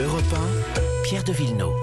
Europe 1, Pierre de Villeneuve.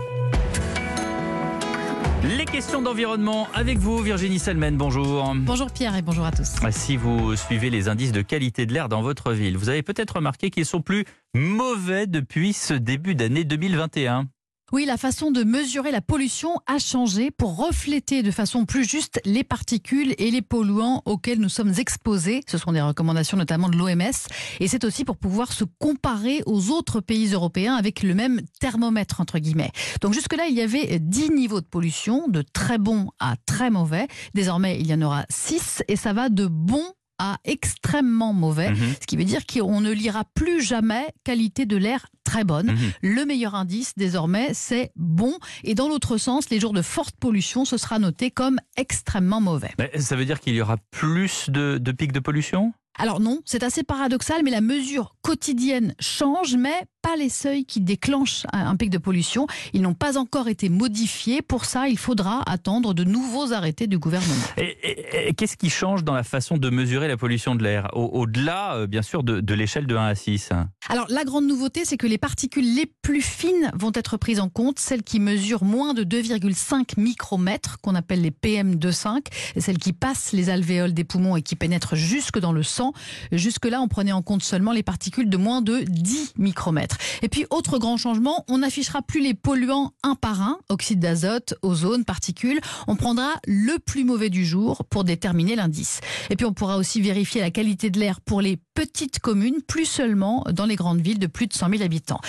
Les questions d'environnement avec vous, Virginie Selmen, bonjour. Bonjour Pierre et bonjour à tous. Si vous suivez les indices de qualité de l'air dans votre ville, vous avez peut-être remarqué qu'ils sont plus mauvais depuis ce début d'année 2021. Oui, la façon de mesurer la pollution a changé pour refléter de façon plus juste les particules et les polluants auxquels nous sommes exposés. Ce sont des recommandations notamment de l'OMS. Et c'est aussi pour pouvoir se comparer aux autres pays européens avec le même thermomètre, entre guillemets. Donc jusque-là, il y avait 10 niveaux de pollution, de très bon à très mauvais. Désormais, il y en aura 6 et ça va de bon à extrêmement mauvais, Mhm. ce qui veut dire qu'on ne lira plus jamais qualité de l'air très bonne. Mhm. Le meilleur indice désormais, c'est bon. Et dans l'autre sens, les jours de forte pollution, ce sera noté comme extrêmement mauvais. Mais Ça veut dire qu'il y aura plus de, de pics de pollution? Alors non, c'est assez paradoxal, mais la mesure quotidienne change, mais pas les seuils qui déclenchent un pic de pollution. Ils n'ont pas encore été modifiés. Pour ça, il faudra attendre de nouveaux arrêtés du gouvernement. Et, qu'est-ce qui change dans la façon de mesurer la pollution de l'air? Au- Au-delà, euh, bien sûr, de, de l'échelle de 1 à 6. Alors la grande nouveauté, c'est que les particules les plus fines vont être prises en compte, celles qui mesurent moins de 2,5 micromètres, qu'on appelle les PM2,5, et celles qui passent les alvéoles des poumons et qui pénètrent jusque dans le sang. Jusque-là, on prenait en compte seulement les particules de moins de 10 micromètres. Et puis, autre grand changement, on n'affichera plus les polluants un par un, oxyde d'azote, ozone, particules. On prendra le plus mauvais du jour pour déterminer l'indice. Et puis, on pourra aussi vérifier la qualité de l'air pour les petites communes, plus seulement dans les grandes villes de plus de 100 000 habitants.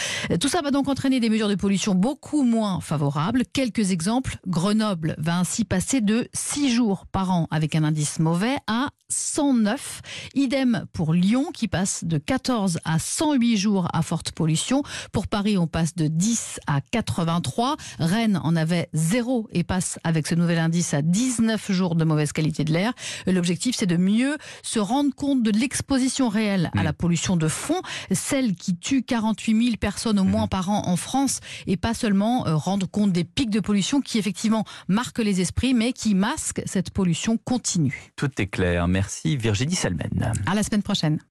Tout ça va donc entraîner des mesures de pollution beaucoup moins favorables. Quelques exemples. Grenoble va ainsi passer de 6 jours par an avec un indice mauvais à 109. Idem pour Lyon qui passe de 14 à 108 jours à forte pollution. Pour Paris, on passe de 10 à 83. Rennes en avait 0 et passe avec ce nouvel indice à 19 jours de mauvaise qualité de l'air. L'objectif, c'est de mieux se rendre compte de l'exposition réelle à la pollution de fond, celle qui tue 48 000 personnes au moins par an en France, et pas seulement euh, rendre compte des pics de pollution qui effectivement marquent les esprits, mais qui masquent cette pollution continue. Tout est clair. Merci, Virginie Selmen. À la semaine prochaine.